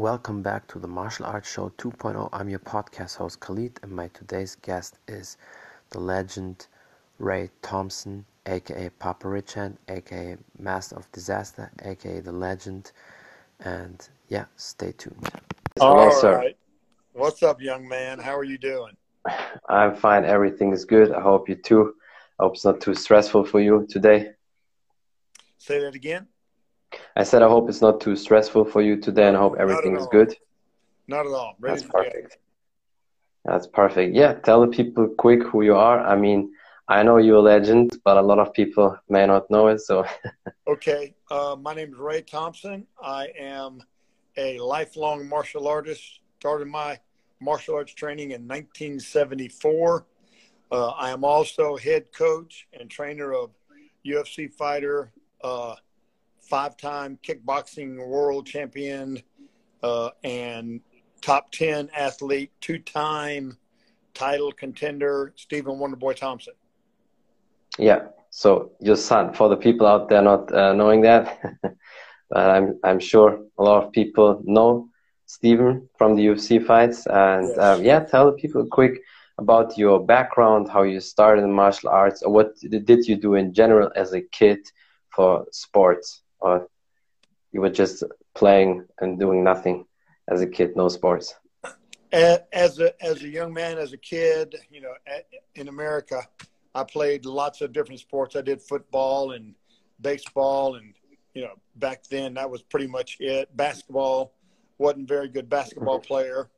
Welcome back to the Martial Arts Show 2.0. I'm your podcast host Khalid, and my today's guest is the legend Ray Thompson, aka Papa Ridgehand, aka Master of Disaster, aka the legend. And yeah, stay tuned. All Hello, sir. right. What's up, young man? How are you doing? I'm fine. Everything is good. I hope you too. I hope it's not too stressful for you today. Say that again. I said I hope it's not too stressful for you today, and I hope everything is good. Not at all. Ready That's perfect. That's perfect. Yeah, tell the people quick who you are. I mean, I know you're a legend, but a lot of people may not know it. So. okay, uh, my name is Ray Thompson. I am a lifelong martial artist. Started my martial arts training in 1974. Uh, I am also head coach and trainer of UFC fighter. Uh, five time kickboxing world champion uh, and top 10 athlete, two time title contender, Stephen Wonderboy Thompson. Yeah. So your son, for the people out there not uh, knowing that, but I'm, I'm sure a lot of people know Stephen from the UFC fights. And yes. um, yeah, tell the people quick about your background, how you started in martial arts, or what did you do in general as a kid for sports? Or you were just playing and doing nothing as a kid, no sports? As a as a young man, as a kid, you know, in America, I played lots of different sports. I did football and baseball, and you know, back then that was pretty much it. Basketball wasn't very good basketball mm-hmm. player.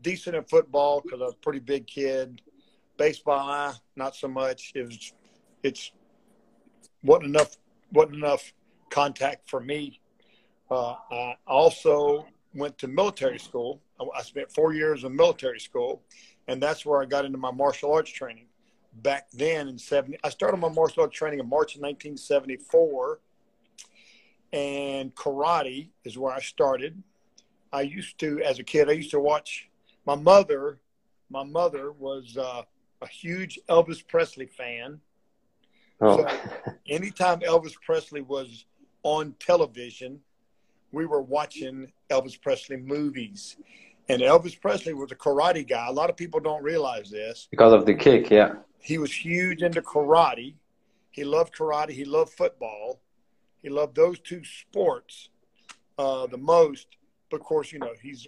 Decent at football because I was a pretty big kid. Baseball, not so much. It was, it's wasn't enough wasn't enough contact for me. Uh, I also went to military school. I spent four years in military school, and that's where I got into my martial arts training. Back then in 70, I started my martial arts training in March of 1974, and karate is where I started. I used to, as a kid, I used to watch my mother. My mother was uh, a huge Elvis Presley fan. Oh. So anytime Elvis Presley was on television, we were watching Elvis Presley movies. And Elvis Presley was a karate guy. A lot of people don't realize this. Because of the kick, yeah. He was huge into karate. He loved karate. He loved football. He loved those two sports uh, the most. But of course, you know, he's,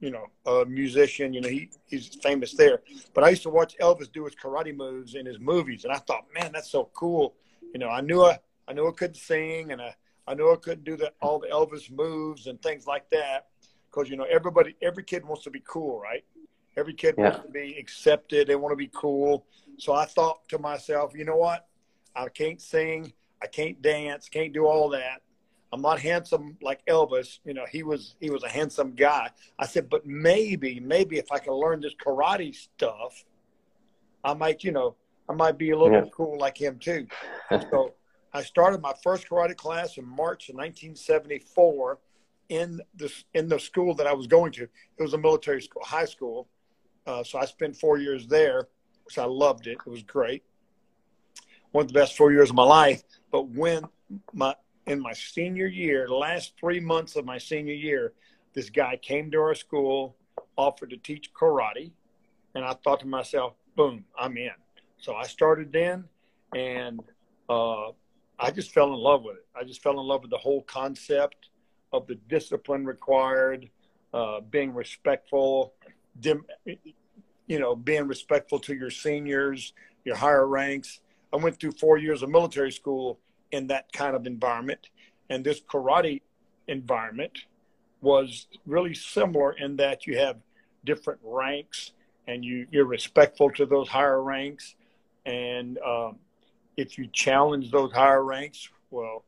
you know, a musician. You know, he, he's famous there. But I used to watch Elvis do his karate moves in his movies. And I thought, man, that's so cool. You know, I knew I, I knew I couldn't sing and I, I knew I couldn't do the, all the Elvis moves and things like that because you know everybody, every kid wants to be cool, right? Every kid yeah. wants to be accepted. They want to be cool. So I thought to myself, you know what? I can't sing. I can't dance. Can't do all that. I'm not handsome like Elvis. You know, he was he was a handsome guy. I said, but maybe, maybe if I can learn this karate stuff, I might, you know, I might be a little yeah. cool like him too. So I started my first karate class in March of 1974 in the in the school that I was going to. It was a military school, high school. Uh, so I spent four years there, which I loved it. It was great. One of the best four years of my life. But when my in my senior year, last three months of my senior year, this guy came to our school, offered to teach karate, and I thought to myself, "Boom, I'm in." So I started then, and uh, I just fell in love with it. I just fell in love with the whole concept of the discipline required, uh, being respectful, dim, you know, being respectful to your seniors, your higher ranks. I went through four years of military school in that kind of environment, and this karate environment was really similar in that you have different ranks and you you're respectful to those higher ranks and um, if you challenge those higher ranks, well,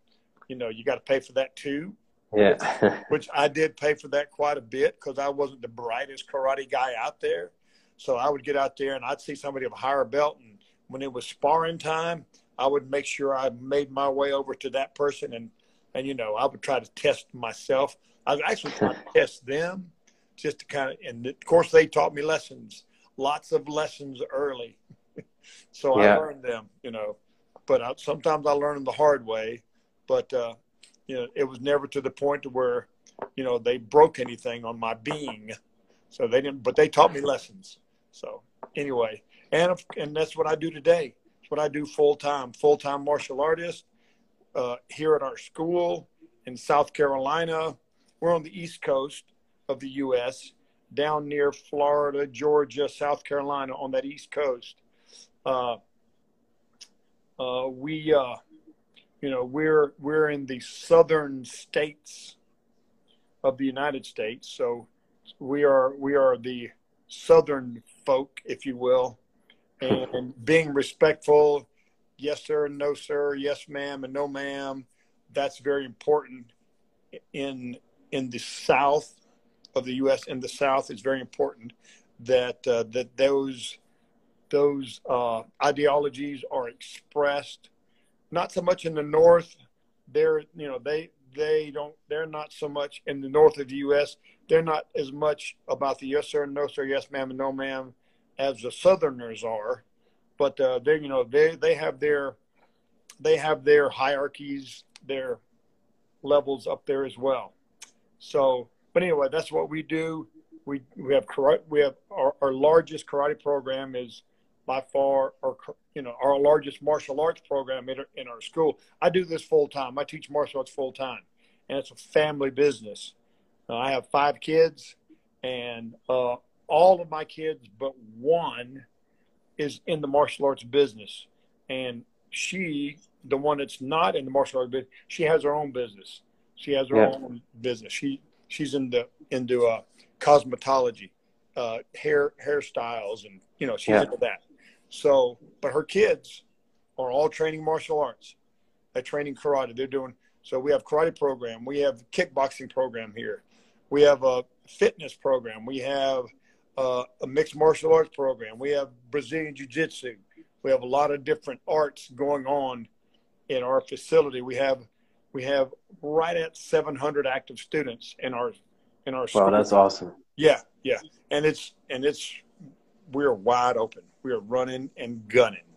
you know, you got to pay for that too. Yeah. which I did pay for that quite a bit because I wasn't the brightest karate guy out there. So I would get out there and I'd see somebody of a higher belt. And when it was sparring time, I would make sure I made my way over to that person. And, and you know, I would try to test myself. I was actually trying to test them just to kind of, and of course, they taught me lessons, lots of lessons early. so yeah. I learned them, you know but I, sometimes I learn them the hard way. But uh, you know, it was never to the point to where you know, they broke anything on my being. So they didn't, but they taught me lessons. So anyway, and and that's what I do today. It's what I do full time, full time martial artist uh, here at our school in South Carolina. We're on the East Coast of the U.S., down near Florida, Georgia, South Carolina, on that East Coast. Uh, uh, we, uh, you know, we're we're in the southern states of the United States, so we are we are the southern folk, if you will, and being respectful. Yes, sir, no, sir. Yes, ma'am, and no, ma'am. That's very important in in the South of the U.S. In the South, it's very important that uh, that those those uh, ideologies are expressed. Not so much in the North. They're you know they they don't they're not so much in the north of the U.S. They're not as much about the yes sir, no sir, yes ma'am, and no ma'am as the Southerners are. But uh, they you know they they have their they have their hierarchies, their levels up there as well. So, but anyway, that's what we do. We we have karate. We have our, our largest karate program is by far our you know our largest martial arts program in our, in our school. I do this full time. I teach martial arts full time, and it's a family business. Uh, I have five kids, and uh, all of my kids but one is in the martial arts business, and she, the one that's not in the martial arts business, she has her own business. She has her yeah. own business. She she's into into uh, cosmetology, uh, hair hairstyles, and you know she's yeah. into that. So, but her kids are all training martial arts. They're training karate. They're doing so. We have karate program. We have kickboxing program here. We have a fitness program. We have uh, a mixed martial arts program. We have Brazilian jiu jitsu. We have a lot of different arts going on in our facility. We have we have right at 700 active students in our in our school. Wow, that's awesome. Yeah, yeah, and it's and it's we're wide open. We are running and gunning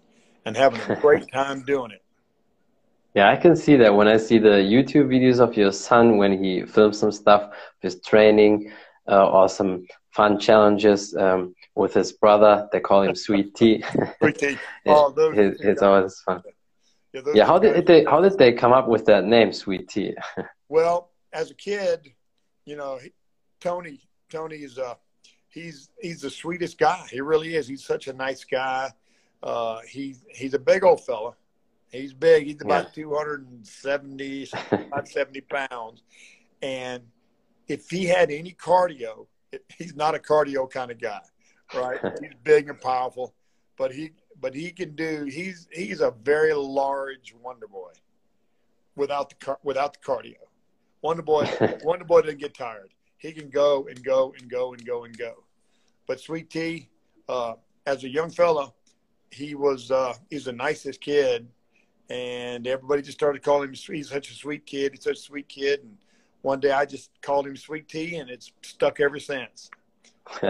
and having a great time doing it. Yeah, I can see that when I see the YouTube videos of your son when he films some stuff, his training, uh, or some fun challenges um, with his brother. They call him Sweet Tea. Sweet Tea. Oh, those, it's, it's always fun. Yeah, yeah how did they how did they come up with that name, Sweet Tea? well, as a kid, you know, Tony Tony is uh he's he's the sweetest guy. He really is. He's such a nice guy. Uh, he's he's a big old fella. He's big. He's about yeah. 270, 70 pounds. And if he had any cardio, he's not a cardio kind of guy, right? he's big and powerful, but he but he can do. He's he's a very large Wonder Boy, without the without the cardio. Wonder Boy Wonder Boy didn't get tired. He can go and go and go and go and go. But Sweet Tea, uh, as a young fella, he was uh, he's the nicest kid, and everybody just started calling him. He's such a sweet kid. He's such a sweet kid, and one day I just called him Sweet Tea, and it's stuck ever since.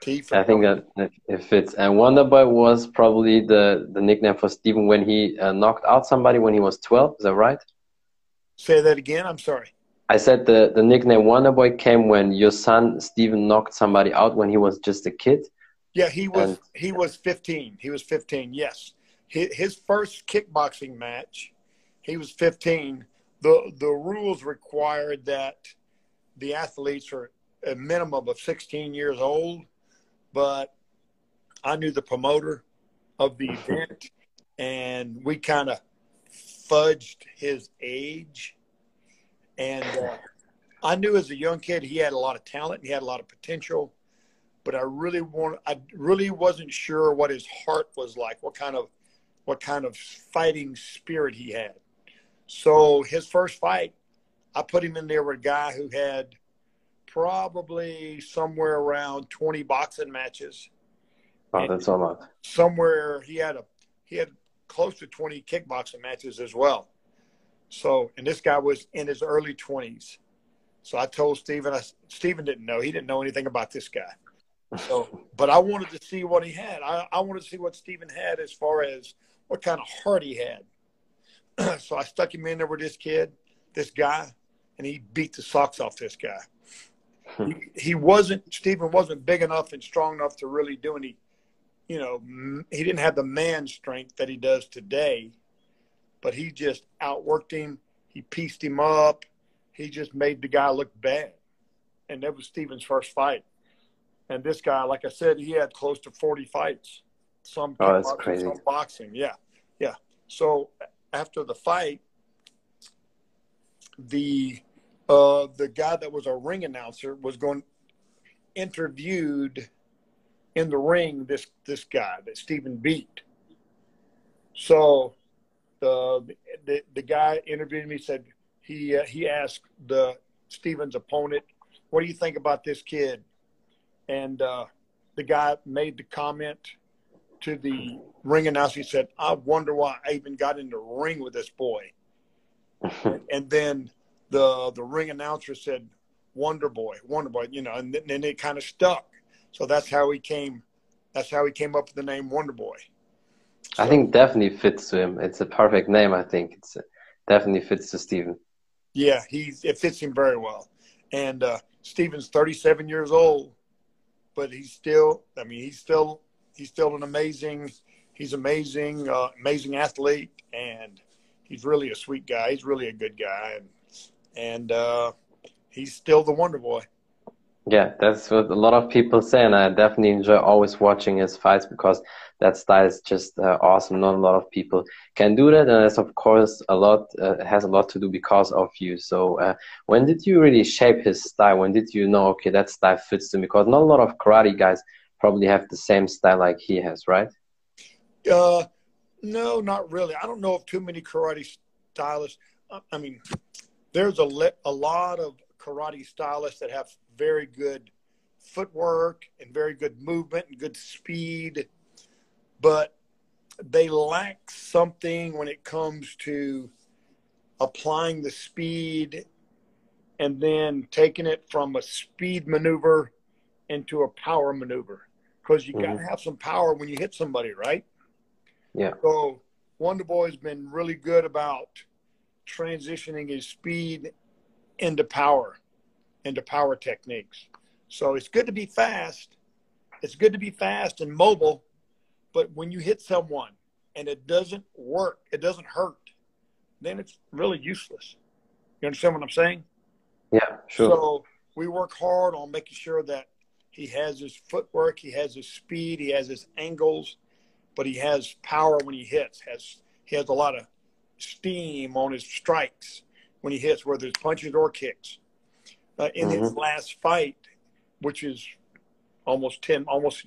Tea I think that it fits. And Wonder Boy was probably the, the nickname for Stephen when he uh, knocked out somebody when he was 12. Is that right? Say that again. I'm sorry. I said the, the nickname Wonder Boy came when your son Stephen knocked somebody out when he was just a kid. Yeah, he was and, he was 15. He was 15. Yes, his, his first kickboxing match, he was 15. the The rules required that the athletes are a minimum of 16 years old, but I knew the promoter of the event, and we kind of fudged his age and uh, I knew as a young kid he had a lot of talent, he had a lot of potential, but I really want I really wasn't sure what his heart was like, what kind of what kind of fighting spirit he had. So his first fight, I put him in there with a guy who had probably somewhere around 20 boxing matches. Oh, that's a lot. Somewhere he had a he had close to 20 kickboxing matches as well. So, and this guy was in his early 20s. So I told Stephen, I, Stephen didn't know. He didn't know anything about this guy. So, but I wanted to see what he had. I, I wanted to see what Stephen had as far as what kind of heart he had. so I stuck him in there with this kid, this guy, and he beat the socks off this guy. Hmm. he, he wasn't Stephen wasn't big enough and strong enough to really do any, you know, he didn't have the man strength that he does today, but he just outworked him. He pieced him up. He just made the guy look bad, and that was Stephen's first fight. And this guy, like I said, he had close to forty fights. Some oh, that's crazy. Some boxing, yeah, yeah. So after the fight, the uh, the guy that was a ring announcer was going interviewed in the ring this this guy that Stephen beat. So the the, the guy interviewed me said he uh, he asked the Stephen's opponent, "What do you think about this kid?" And uh, the guy made the comment to the ring announcer. He said, "I wonder why I even got in the ring with this boy." and then the the ring announcer said Wonder Boy, Wonder Boy, you know, and then it kind of stuck. So that's how he came. That's how he came up with the name Wonder Boy. So, I think definitely fits to him. It's a perfect name. I think it's definitely fits to Stephen. Yeah, he it fits him very well. And uh, Stephen's 37 years old, but he's still. I mean, he's still he's still an amazing. He's amazing, uh, amazing athlete, and he's really a sweet guy. He's really a good guy, and and uh, he's still the Wonder Boy. Yeah, that's what a lot of people say, and I definitely enjoy always watching his fights because that style is just uh, awesome. Not a lot of people can do that, and that's of course a lot uh, has a lot to do because of you. So, uh, when did you really shape his style? When did you know, okay, that style fits me? Because not a lot of karate guys probably have the same style like he has, right? Uh, no, not really. I don't know of too many karate stylists. I mean, there's a, le- a lot of karate stylists that have very good footwork and very good movement and good speed, but they lack something when it comes to applying the speed and then taking it from a speed maneuver into a power maneuver because you mm-hmm. got to have some power when you hit somebody, right? Yeah. So Wonder Boy's been really good about transitioning his speed into power, into power techniques. So it's good to be fast. It's good to be fast and mobile, but when you hit someone and it doesn't work, it doesn't hurt, then it's really useless. You understand what I'm saying? Yeah, sure. So we work hard on making sure that he has his footwork, he has his speed, he has his angles, but he has power when he hits. Has he has a lot of steam on his strikes when he hits, whether it's punches or kicks. Uh, in mm-hmm. his last fight, which is almost 10, almost,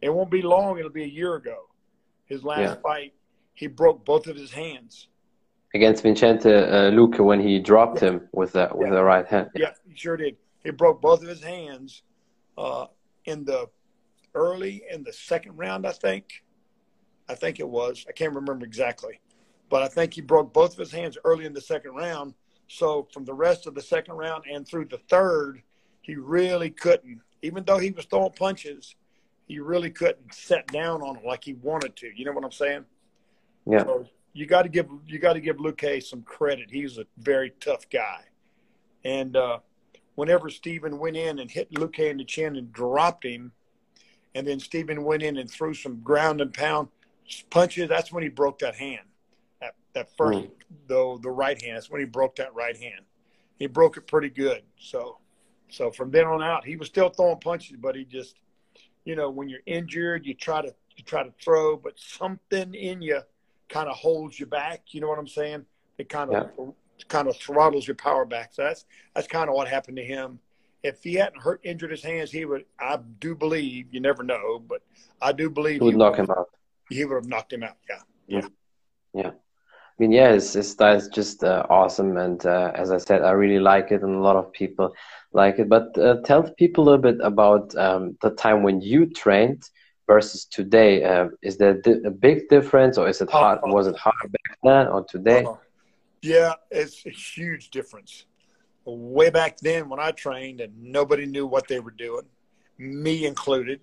it won't be long, it'll be a year ago. His last yeah. fight, he broke both of his hands. Against Vicente uh, Luque when he dropped yeah. him with the, with yeah. the right hand. Yeah, he sure did. He broke both of his hands uh, in the early in the second round, I think. I think it was. I can't remember exactly but I think he broke both of his hands early in the second round. So from the rest of the second round and through the third, he really couldn't, even though he was throwing punches, he really couldn't set down on it like he wanted to. You know what I'm saying? Yeah. So you got to give you got to give Luque some credit. He's a very tough guy, and uh, whenever Stephen went in and hit Luque in the chin and dropped him, and then Stephen went in and threw some ground and pound punches, that's when he broke that hand that first mm. The the right hand. That's when he broke that right hand. He broke it pretty good. So so from then on out, he was still throwing punches, but he just you know when you're injured, you try to you try to throw, but something in you kind of holds you back. You know what I'm saying? It kind of yeah. kind of throttles your power back. So that's that's kind of what happened to him. If he hadn't hurt injured his hands, he would. I do believe. You never know, but I do believe he would knock him out. He would have knocked him out. Yeah. Yeah. Yeah. I mean, yeah, his, his style is just uh, awesome, and uh, as I said, I really like it, and a lot of people like it. But uh, tell people a little bit about um, the time when you trained versus today. Uh, is there a big difference, or is it hard? Uh-huh. Was it harder back then or today? Uh-huh. Yeah, it's a huge difference. Way back then, when I trained, and nobody knew what they were doing, me included,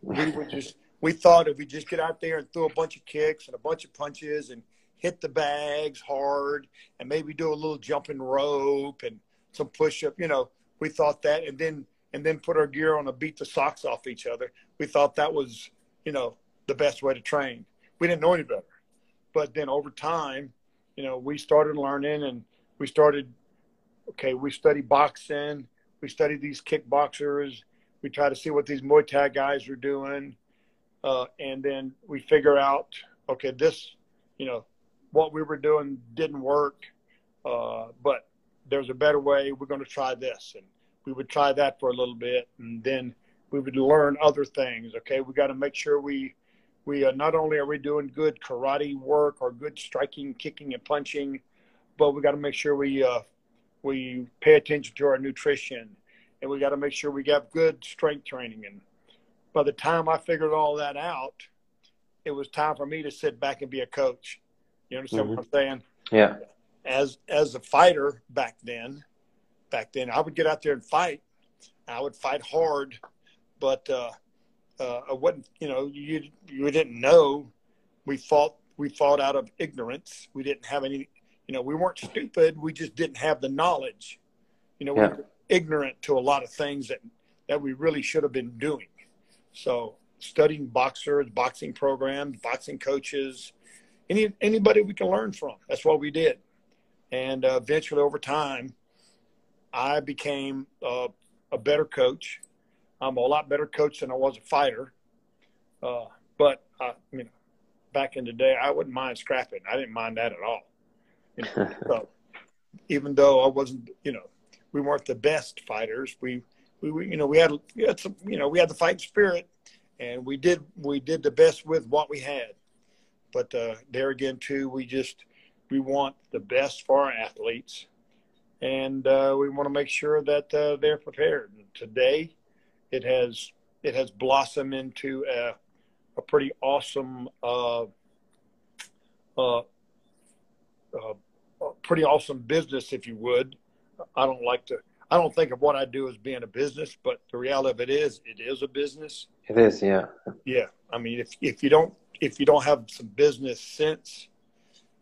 we were just we thought if we just get out there and throw a bunch of kicks and a bunch of punches and hit the bags hard and maybe do a little jumping rope and some push up. You know, we thought that, and then and then put our gear on and beat the socks off each other. We thought that was, you know, the best way to train. We didn't know any better. But then over time, you know, we started learning and we started, okay, we study boxing, we study these kickboxers, we try to see what these Muay Thai guys are doing. Uh, and then we figure out, okay, this, you know, what we were doing didn't work, uh, but there's a better way. We're going to try this. And we would try that for a little bit. And then we would learn other things. Okay, we got to make sure we we uh, not only are we doing good karate work or good striking, kicking, and punching, but we got to make sure we uh, we pay attention to our nutrition, and we got to make sure we got good strength training. And by the time I figured all that out, it was time for me to sit back and be a coach. You understand mm-hmm. what I'm saying? Yeah. As as a fighter back then, back then I would get out there and fight. I would fight hard, but uh, uh, I wasn't. You know, you you didn't know. We fought. We fought out of ignorance. We didn't have any. You know, we weren't stupid. We just didn't have the knowledge. You know, yeah. we were ignorant to a lot of things that that we really should have been doing. So studying boxers, boxing programs, boxing coaches, any anybody we can learn from. That's what we did, and uh, eventually, over time, I became uh, a better coach. I'm a lot better coach than I was a fighter. Uh, but I, you know, back in the day, I wouldn't mind scrapping. I didn't mind that at all. You know, so even though I wasn't, you know, we weren't the best fighters. We, we, you know, we had, we had some, you know, we had the fighting spirit, and we did, we did the best with what we had. But uh, there again, too, we just, we want the best for our athletes, and uh, we want to make sure that uh, they're prepared. And today, it has it has blossomed into a, a pretty awesome uh, uh, uh, pretty awesome business, if you would. I don't like to. I don't think of what I do as being a business, but the reality of it is, it is a business. It is, yeah. Yeah, I mean, if if you don't if you don't have some business sense,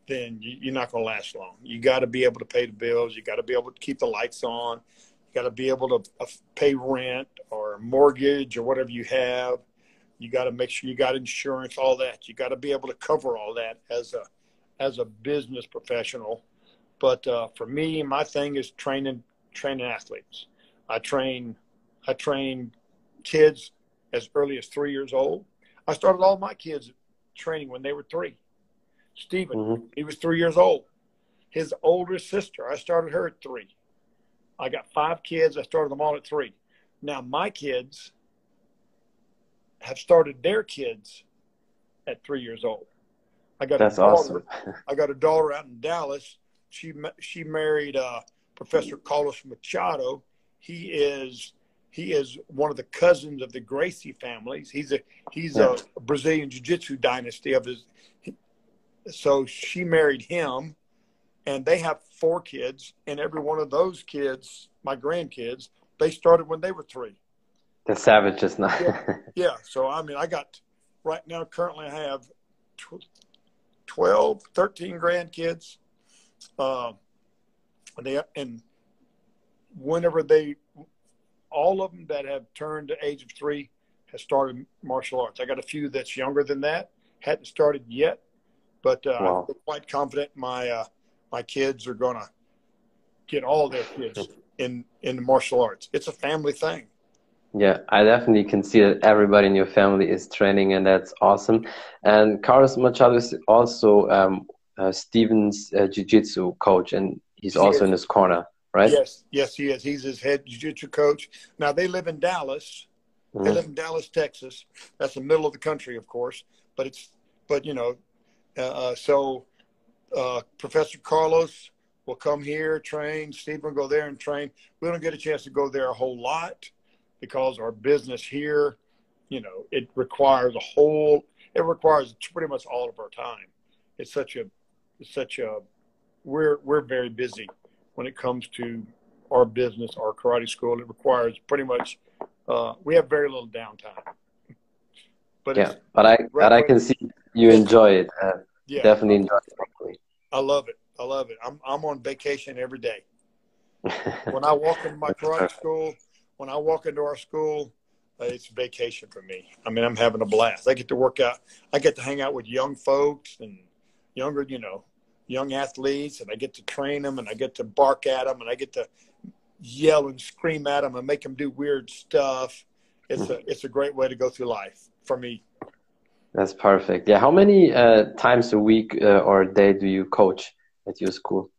then you, are not going to last long. You got to be able to pay the bills. You got to be able to keep the lights on. You got to be able to uh, pay rent or mortgage or whatever you have. You got to make sure you got insurance, all that. You got to be able to cover all that as a as a business professional. But uh, for me, my thing is training training athletes. I train I train kids as early as three years old. I started all my kids training when they were three. Stephen, mm-hmm. he was three years old. His older sister, I started her at three. I got five kids. I started them all at three. Now my kids have started their kids at three years old. I got that's a daughter, awesome. I got a daughter out in Dallas. She she married uh, Professor Carlos Machado. He is he is one of the cousins of the Gracie families. He's a he's yeah. a Brazilian jiu-jitsu dynasty of his. So she married him and they have four kids, and every one of those kids, my grandkids, they started when they were three. The savages now. yeah. yeah. So I mean, I got right now. Currently, I have 12, 13 grandkids. Uh, and they and whenever they, all of them that have turned the age of three, has started martial arts. I got a few that's younger than that, hadn't started yet, but uh, wow. I'm quite confident my uh, my kids are going to get all their kids in in martial arts. It's a family thing. Yeah, I definitely can see that everybody in your family is training, and that's awesome. And Carlos Machado is also um, uh, Stephen's uh, jiu-jitsu coach, and he's he also in his corner, right? Yes, yes, he is. He's his head jiu-jitsu coach. Now they live in Dallas. Mm. They mm-hmm. live in Dallas, Texas. That's the middle of the country, of course. But it's but you know, uh, uh so uh, Professor Carlos will come here, train. Steve will go there and train. We don't get a chance to go there a whole lot because our business here, you know, it requires a whole. It requires pretty much all of our time. It's such a, it's such a. We're we're very busy when it comes to our business, our karate school. It requires pretty much. Uh, we have very little downtime. But yeah, but I but I can see you enjoy it. Uh, yeah. Definitely enjoy it. I love it. I love it. I'm I'm on vacation every day. when I walk into my karate school, when I walk into our school, uh, it's vacation for me. I mean, I'm having a blast. I get to work out. I get to hang out with young folks and younger, you know, young athletes, and I get to train them, and I get to bark at them, and I get to yell and scream at them and make them do weird stuff. It's a it's a great way to go through life for me. That's perfect. Yeah. How many uh, times a week uh, or a day do you coach at your school?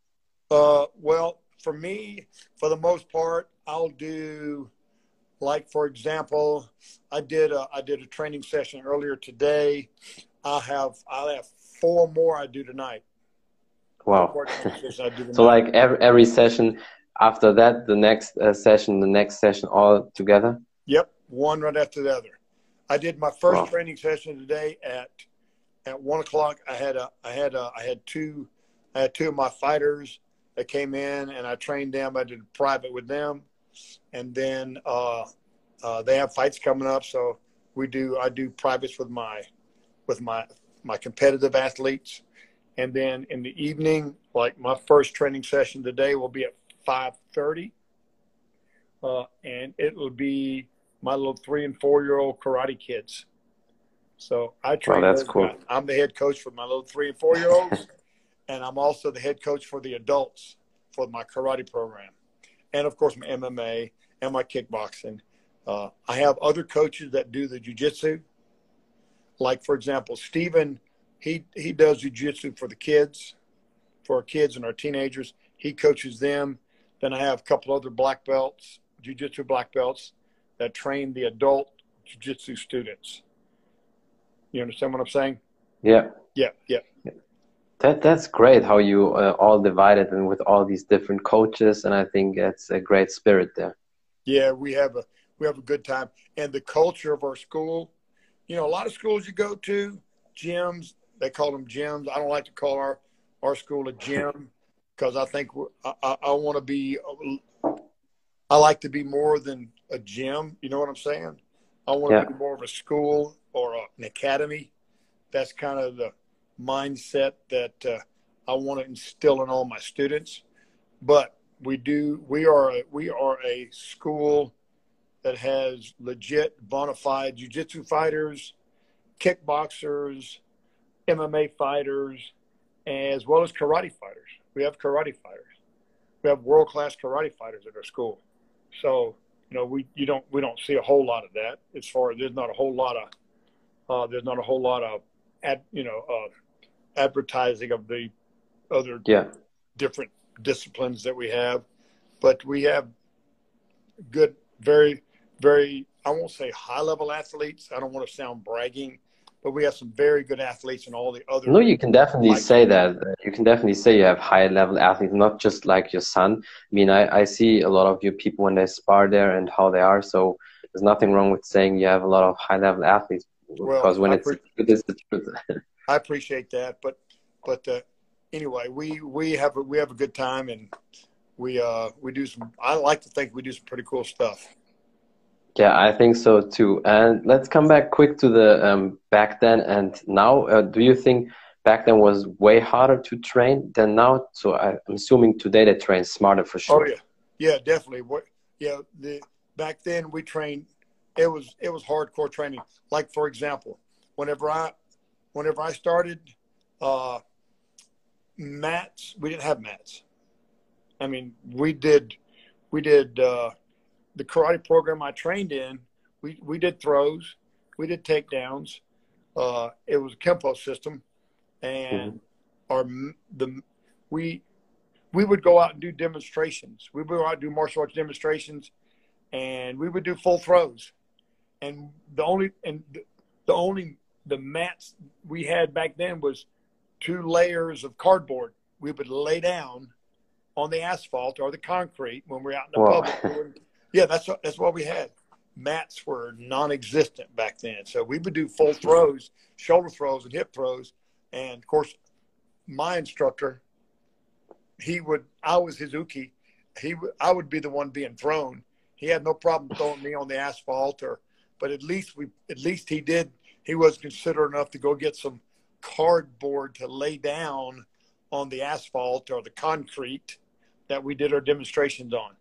Uh, well, for me, for the most part, I'll do like for example, I did a I did a training session earlier today. I have I have four more I do tonight. Wow. so like every every session after that, the next uh, session, the next session, all together. Yep, one right after the other. I did my first wow. training session today at at one o'clock. I had a I had a I had two I had two of my fighters that came in and I trained them. I did private with them, and then uh, uh, they have fights coming up. So we do I do privates with my with my my competitive athletes, and then in the evening, like my first training session today will be at five thirty, uh, and it will be my little three and four year old karate kids. So I train. Oh, that's cool. Guys. I'm the head coach for my little three and four year olds, and I'm also the head coach for the adults for my karate program, and of course my MMA and my kickboxing. Uh, I have other coaches that do the jujitsu. Like for example, Stephen, he he does jujitsu for the kids, for our kids and our teenagers. He coaches them. Then I have a couple other black belts, jujitsu black belts that train the adult jiu-jitsu students. You understand what I'm saying? Yeah. Yeah, yeah. That that's great how you uh, all divided and with all these different coaches, and I think it's a great spirit there. Yeah, we have a we have a good time, and the culture of our school. You know, a lot of schools you go to, gyms they call them gyms. I don't like to call our our school a gym because I think I, I, I want to be. I like to be more than a gym. You know what I'm saying? I want yeah. to be more of a school or a, an academy. That's kind of the mindset that uh, I want to instill in all my students. But we do. We are. A, we are a school that has legit, bona fide jiu-jitsu fighters, kickboxers, MMA fighters, as well as karate fighters. We have karate fighters. We have world-class karate fighters at our school. So you know, we you don't we don't see a whole lot of that. As far as there's not a whole lot of uh, there's not a whole lot of ad, you know uh, advertising of the other yeah. different disciplines that we have, but we have good, very very I won't say high level athletes. I don't want to sound bragging, but we have some very good athletes in all the other. No, you can definitely say that. You can definitely say you have high level athletes, not just like your son. I mean, I, I see a lot of your people when they spar there and how they are. So there's nothing wrong with saying you have a lot of high level athletes well, because when I it's it is the truth. I appreciate that, but but uh, anyway, we we have a, we have a good time and we uh we do some. I like to think we do some pretty cool stuff. Yeah, I think so too. And let's come back quick to the um, back then and now. Uh, do you think back then was way harder to train than now? So I, am assuming today they train smarter for sure. Oh yeah, yeah, definitely. What? Yeah, the back then we trained. It was it was hardcore training. Like for example, whenever I whenever I started, uh, mats we didn't have mats. I mean, we did we did. Uh, the karate program I trained in, we, we did throws, we did takedowns. Uh, it was a kempo system, and mm-hmm. our the we we would go out and do demonstrations. We would go out and do martial arts demonstrations, and we would do full throws. And the only and the only the mats we had back then was two layers of cardboard. We would lay down on the asphalt or the concrete when we we're out in the Whoa. public. Yeah, that's that's what we had. Mats were non-existent back then, so we would do full throws, shoulder throws, and hip throws. And of course, my instructor, he would. I was his uke. He, I would be the one being thrown. He had no problem throwing me on the asphalt, or, but at least we, at least he did. He was considerate enough to go get some cardboard to lay down on the asphalt or the concrete that we did our demonstrations on.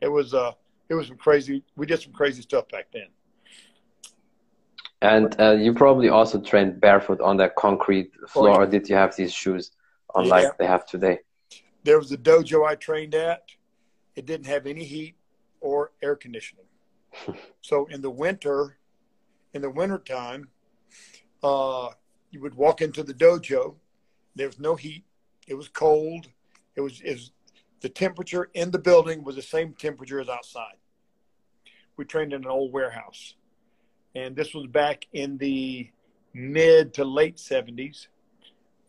It was uh it was some crazy. We did some crazy stuff back then. And uh, you probably also trained barefoot on that concrete floor, oh, yeah. or did you have these shoes on yeah. like they have today? There was a dojo I trained at. It didn't have any heat or air conditioning. so in the winter, in the winter time, uh, you would walk into the dojo. There was no heat. It was cold. It was, it was the temperature in the building was the same temperature as outside. We trained in an old warehouse, and this was back in the mid to late 70s.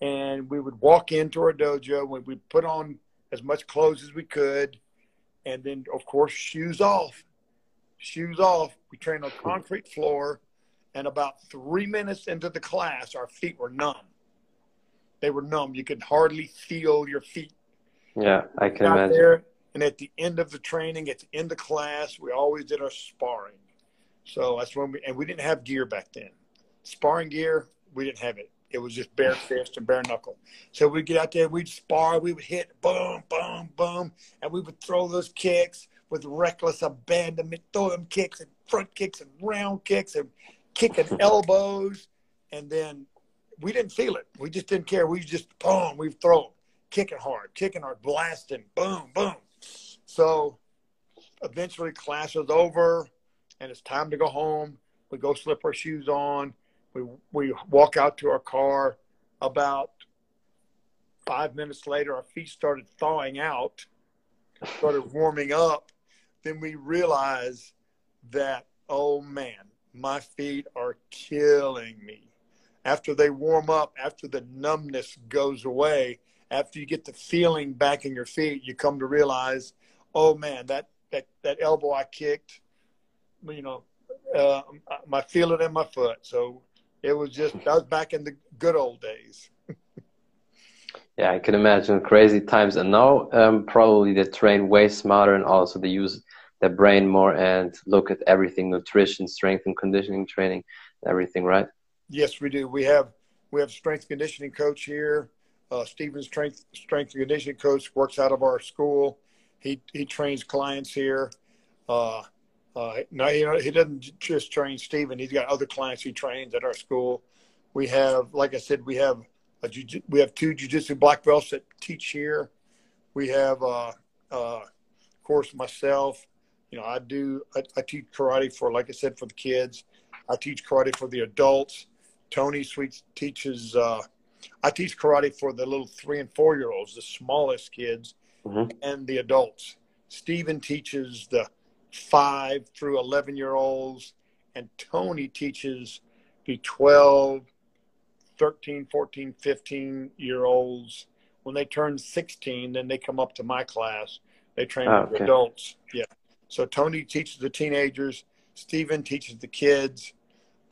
And we would walk into our dojo. We would put on as much clothes as we could, and then, of course, shoes off. Shoes off. We trained on concrete floor, and about three minutes into the class, our feet were numb. They were numb. You could hardly feel your feet yeah, I can imagine. There, and at the end of the training, at the end of class, we always did our sparring. So that's when we, and we didn't have gear back then. Sparring gear, we didn't have it. It was just bare fist and bare knuckle. So we'd get out there, we'd spar, we would hit boom, boom, boom, and we would throw those kicks with reckless abandonment, throw them kicks and front kicks and round kicks and kicking elbows. And then we didn't feel it. We just didn't care. We just boom, we'd throw them kicking hard, kicking hard, blasting, boom, boom. So eventually class is over and it's time to go home. We go slip our shoes on. We, we walk out to our car. About five minutes later, our feet started thawing out, started warming up. Then we realize that, oh man, my feet are killing me. After they warm up, after the numbness goes away, after you get the feeling back in your feet, you come to realize, oh man, that that that elbow I kicked, you know, uh, my feeling in my foot. So it was just that was back in the good old days. yeah, I can imagine crazy times, and now um, probably they train way smarter, and also they use their brain more and look at everything: nutrition, strength, and conditioning training, everything. Right? Yes, we do. We have we have strength conditioning coach here. Uh, strength strength and conditioning coach works out of our school. He he trains clients here. Uh, uh, no, you know, he doesn't just train Stephen. He's got other clients he trains at our school. We have, like I said, we have a we have two jujitsu black belts that teach here. We have, uh, uh, of course, myself. You know, I do. I, I teach karate for, like I said, for the kids. I teach karate for the adults. Tony Sweets teaches uh, I teach karate for the little three and four year olds, the smallest kids, mm-hmm. and the adults. Stephen teaches the five through 11 year olds, and Tony teaches the 12, 13, 14, 15 year olds. When they turn 16, then they come up to my class. They train oh, with okay. adults. Yeah. So Tony teaches the teenagers, Stephen teaches the kids.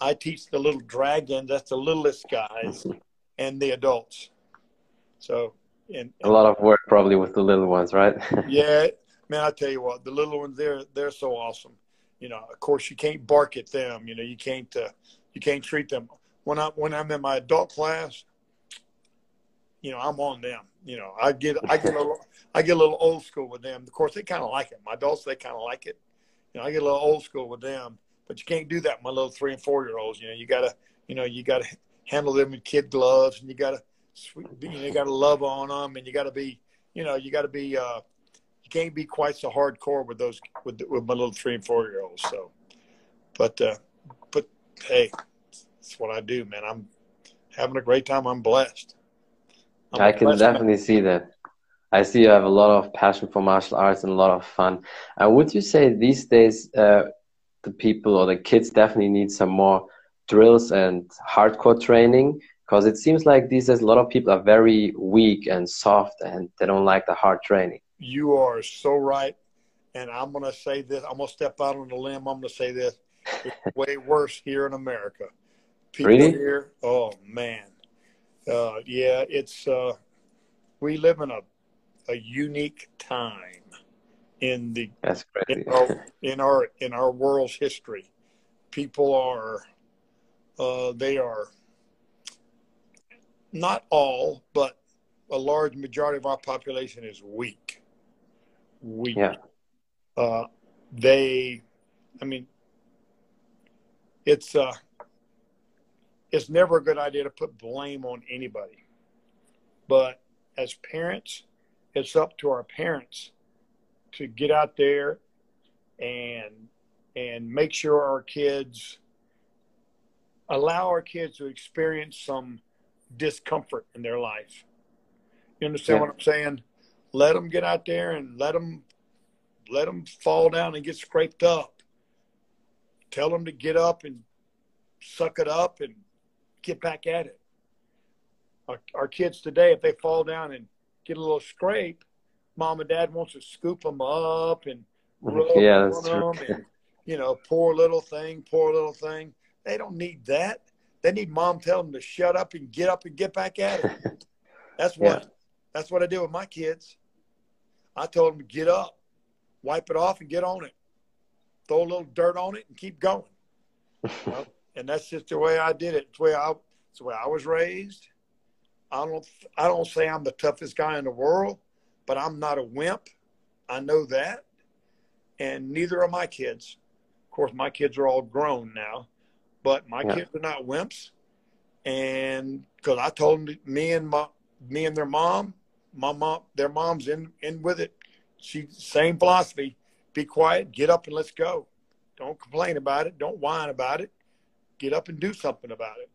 I teach the little dragons, that's the littlest guys. and the adults. So, and, and, a lot of work probably with the little ones, right? yeah, man, I tell you what, the little ones they're they're so awesome. You know, of course, you can't bark at them. You know, you can't uh, you can't treat them when I when I'm in my adult class. You know, I'm on them. You know, I get I get a little I get a little old school with them. Of course, they kind of like it. My adults they kind of like it. You know, I get a little old school with them, but you can't do that with my little three and four year olds. You know, you gotta you know you gotta handle them with kid gloves, and you got to you, got to love on them, and you got to be, you know, you got to be. Uh, you can't be quite so hardcore with those with with my little three and four year olds. So, but uh, but hey, that's what I do, man. I'm having a great time. I'm blessed. I'm i can blessed definitely man. see that. I see you have a lot of passion for martial arts and a lot of fun. And would you say these days uh, the people or the kids definitely need some more drills and hardcore training because it seems like these days a lot of people are very weak and soft and they don't like the hard training. You are so right and i'm going to say this i'm going to step out on the limb i'm going to say this. It's way worse here in america. People really? here oh man. Uh, yeah it's uh, we live in a, a unique time in the That's crazy. in our, in our in our world's history. People are uh, they are not all, but a large majority of our population is weak. weak. Yeah. Uh, they, I mean, it's uh, it's never a good idea to put blame on anybody, but as parents, it's up to our parents to get out there and and make sure our kids allow our kids to experience some discomfort in their life. You understand Yeah. what I'm saying? Let them get out there and let them let them fall down and get scraped up. Tell them to get up and suck it up and get back at it. Our, our kids today, if they fall down and get a little scrape, mom and dad wants to scoop them up and mm-hmm. rub Yeah, on that's true. them and you know, poor little thing, poor little thing. They don't need that. They need mom telling them to shut up and get up and get back at it. That's what Yeah. that's what I do with my kids. I told them to get up, wipe it off, and get on it. Throw a little dirt on it and keep going. You know? and that's just the way I did it. It's the way I it's the way I was raised. I don't I don't say I'm the toughest guy in the world, but I'm not a wimp. I know that. And neither are my kids. Of course, my kids are all grown now, but my Yeah. kids are not wimps. And because I told them, me and my, me and their mom, my mom, their mom's in in with it. She same philosophy: be quiet, get up, and let's go. Don't complain about it. Don't whine about it. Get up and do something about it.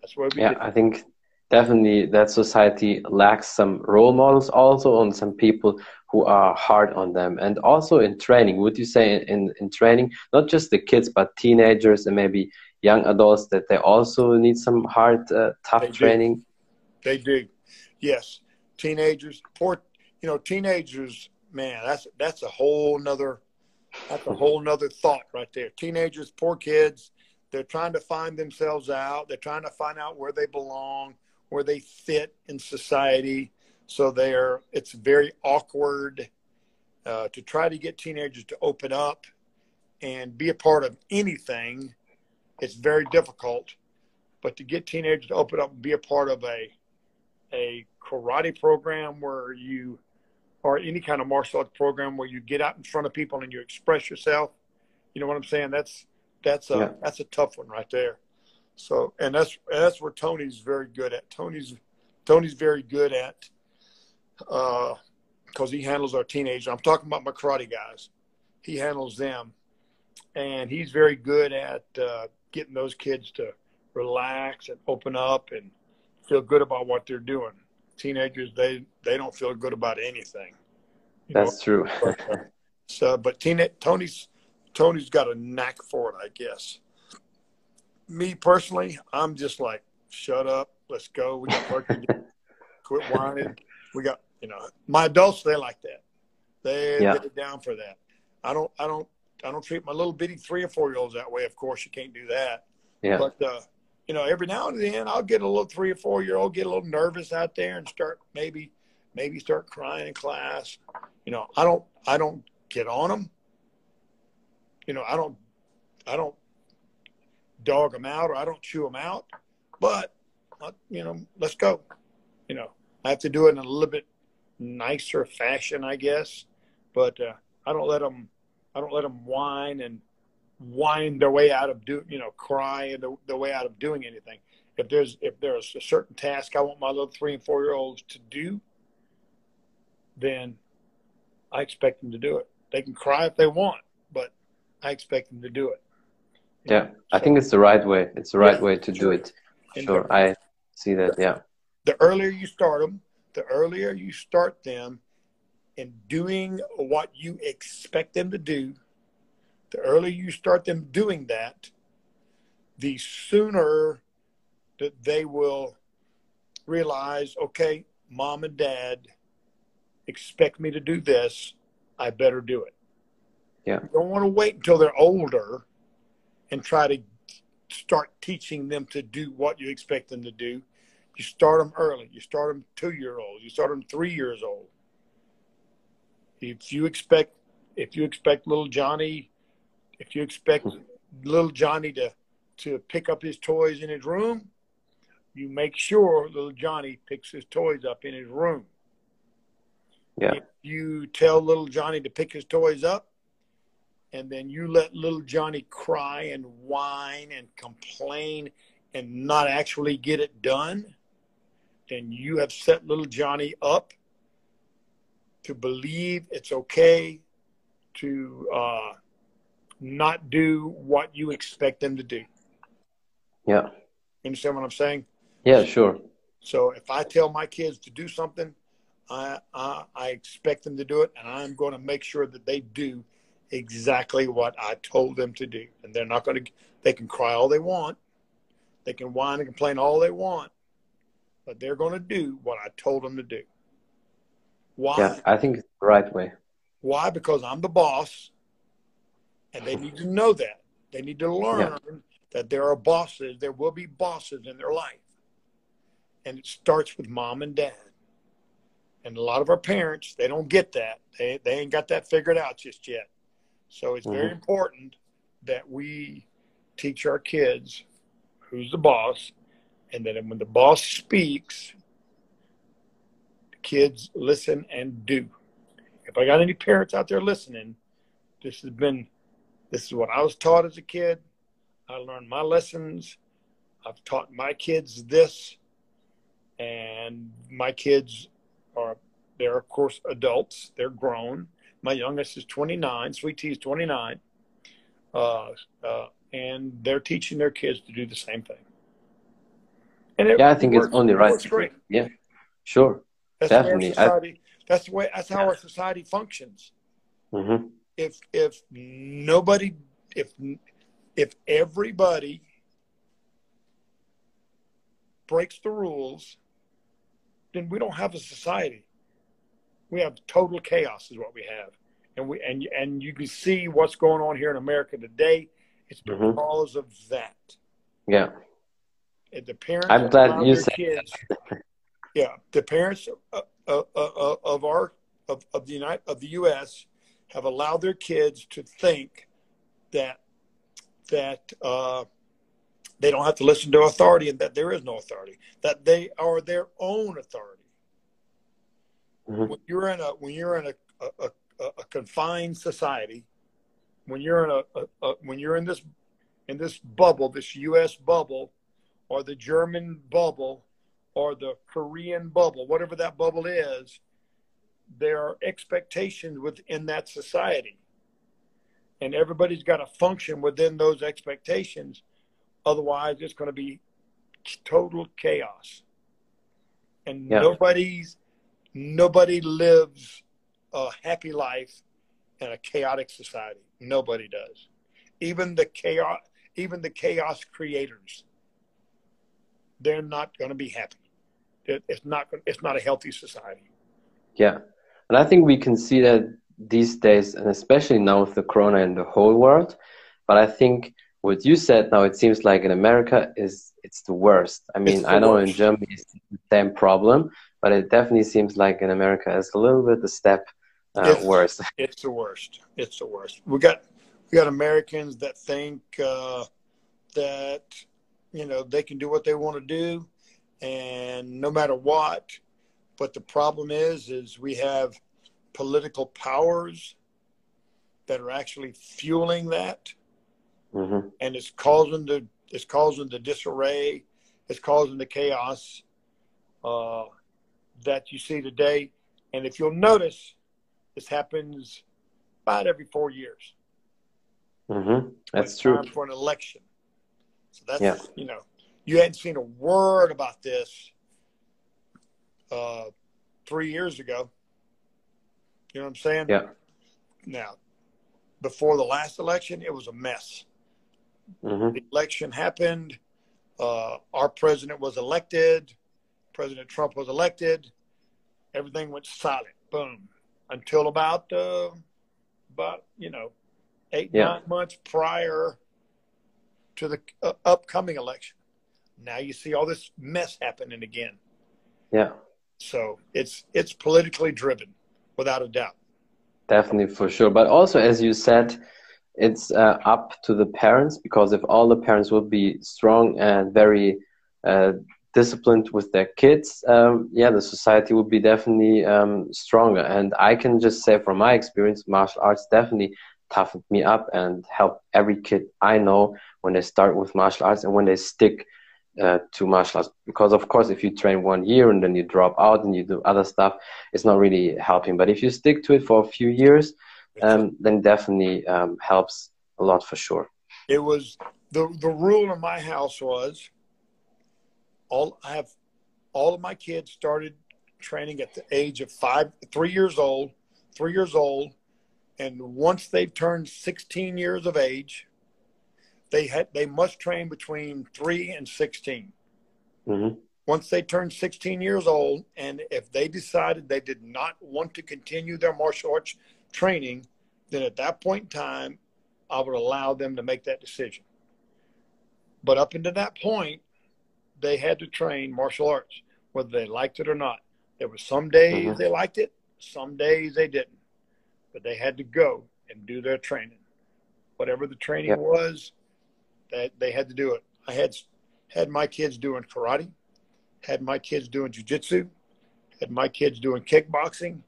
That's what we Yeah, did. I think definitely that society lacks some role models also on some people who are hard on them. And also in training, would you say in, in training, not just the kids, but teenagers and maybe young adults, that they also need some hard, uh, tough They do. training? They do. Yes. Teenagers, poor, you know, teenagers, man, that's, that's a whole nother, that's a whole nother thought right there. Teenagers, poor kids, they're trying to find themselves out. They're trying to find out where they belong, where they fit in society. So they're, it's very awkward uh, to try to get teenagers to open up and be a part of anything. It's very difficult. But to get teenagers to open up and be a part of a a karate program where you or any kind of martial arts program where you get out in front of people and you express yourself you know what i'm saying that's that's a Yeah. that's a tough one right there so and that's that's where tony's very good at tony's tony's very good at uh because he handles our teenagers i'm talking about my karate guys he handles them and he's very good at uh, getting those kids to relax and open up and feel good about what they're doing. Teenagers, they they don't feel good about anything. you know? That's true. But, uh, so, but teen, Tony's Tony's got a knack for it, I guess. Me personally, I'm just like, shut up, let's go. We got work to do. Quit whining. We got, you know, my adults they like that. They Yeah. they're down for that. I don't I don't I don't treat my little bitty three or four year olds that way. Of course, you can't do that. Yeah. But uh, you know, every now and then I'll get a little three or four year old get a little nervous out there and start maybe maybe start crying in class. You know, I don't I don't get on them. You know, I don't I don't dog them out or I don't chew them out. But uh, you know, let's go. You know, I have to do it in a little bit nicer fashion, I guess. But uh, I don't let them I don't let them whine and whine their way out of do you know cry the, the way out of doing anything if there's if there's a certain task i want my little three and four year olds to do then i expect them to do it they can cry if they want but i expect them to do it Yeah. I think it's the right way. It's the right Yeah, way to do it. Sure. the- I see that. Yeah. the earlier you start them the earlier you start them in doing what you expect them to do the earlier you start them doing that the sooner that they will realize okay mom and dad expect me to do this i better do it Yeah. you don't want to wait until they're older and try to start teaching them to do what you expect them to do. You start them early. You start them two year old you start them three years old. If you expect if you expect little johnny if you expect little johnny to to pick up his toys in his room you make sure little johnny picks his toys up in his room. Yeah. If you tell little Johnny to pick his toys up, and then you let little Johnny cry and whine and complain and not actually get it done, then you have set little Johnny up to believe it's okay to uh, not do what you expect them to do. Yeah. You understand what I'm saying? Yeah, sure. So if I tell my kids to do something, I, I, I expect them to do it, and I'm going to make sure that they do exactly what I told them to do. And they're not going to. They can cry all they want, they can whine and complain all they want, but they're going to do what I told them to do. Why? Yeah, I think it's the right way. Why? Because I'm the boss, and they need to know that. They need to learn yeah. that there are bosses. There will be bosses in their life, and it starts with mom and dad. And a lot of our parents, they don't get that. They they ain't got that figured out just yet. So it's mm-hmm. very important that we teach our kids who's the boss, and that when the boss speaks, the kids listen and do. If I got any parents out there listening, this has been this is what I was taught as a kid. I learned my lessons. I've taught my kids this, and my kids are they're of course adults. They're grown. My youngest is 29. Sweet Tea is 29. Uh, uh, and they're teaching their kids to do the same thing. And it, yeah, I think works, it's only right. It's great. Yeah, sure. That's Definitely. Society, I, that's the way. That's how our society functions. Mm-hmm. If if nobody, if if everybody breaks the rules, then we don't have a society. We have total chaos, is what we have, and we and and you can see what's going on here in America today. It's mm-hmm. because of that. Yeah. And the parents. I'm glad you said. Kids, yeah, the parents of, of, of our of, of the United of the U.S. have allowed their kids to think that that uh, they don't have to listen to authority and that there is no authority. That they are their own authority. Mm-hmm. When you're in a when you're in a, a, a, a confined society, when you're in a, when you're in this in this bubble, this U.S. bubble, or the German bubble, or the Korean bubble, whatever that bubble is, there are expectations within that society, and everybody's got to function within those expectations. Otherwise, it's going to be total chaos, and yeah. nobody's nobody lives a happy life in a chaotic society. Nobody does. Even the chaos, even the chaos creators, they're not going to be happy. It's not. It's not a healthy society. Yeah, and I think we can see that these days, and especially now with the corona in the whole world. But I think what you said now, it seems like in America is it's the worst. I mean, I know worst. in Germany it's the same problem, but it definitely seems like in America it's a little bit a step uh, it's, worse. It's the worst. It's the worst. We got we got Americans that think uh, that you know they can do what they want to do, and no matter what. But the problem is, is we have political powers that are actually fueling that, mm-hmm. and it's causing the it's causing the disarray, it's causing the chaos uh, that you see today. And if you'll notice, this happens about every four years. Mm-hmm. That's true. for an election. So that's yeah. you know, you hadn't seen a word about this uh, three years ago. You know what I'm saying? Yeah. Now, before the last election, it was a mess. Mm-hmm. The election happened. Uh, our president was elected. President Trump was elected. Everything went silent. Boom until about uh, about you know eight yeah. nine months prior to the uh, upcoming election. Now you see all this mess happening again. Yeah. So it's it's politically driven, without a doubt. Definitely, for sure. But also, as you said, it's uh, up to the parents because if all the parents would be strong and very uh, disciplined with their kids, um, yeah, the society would be definitely um, stronger. And I can just say from my experience, martial arts definitely toughened me up and helped every kid I know when they start with martial arts and when they stick uh, to martial arts. Because of course, if you train one year and then you drop out and you do other stuff, it's not really helping. But if you stick to it for a few years, um, then definitely um, helps a lot for sure. It was the the rule in my house was all I have all of my kids started training at the age of five, three years old, three years old, and once they've turned 16 years of age, they had they must train between three and 16. Mm-hmm. Once they turn 16 years old, and if they decided they did not want to continue their martial arts training, then at that point in time, I would allow them to make that decision. But up until that point, they had to train martial arts, whether they liked it or not. There were some days mm-hmm. they liked it, some days they didn't, but they had to go and do their training. Whatever the training yep. was, that they had to do it. I had had my kids doing karate, had my kids doing jujitsu, had my kids doing kickboxing,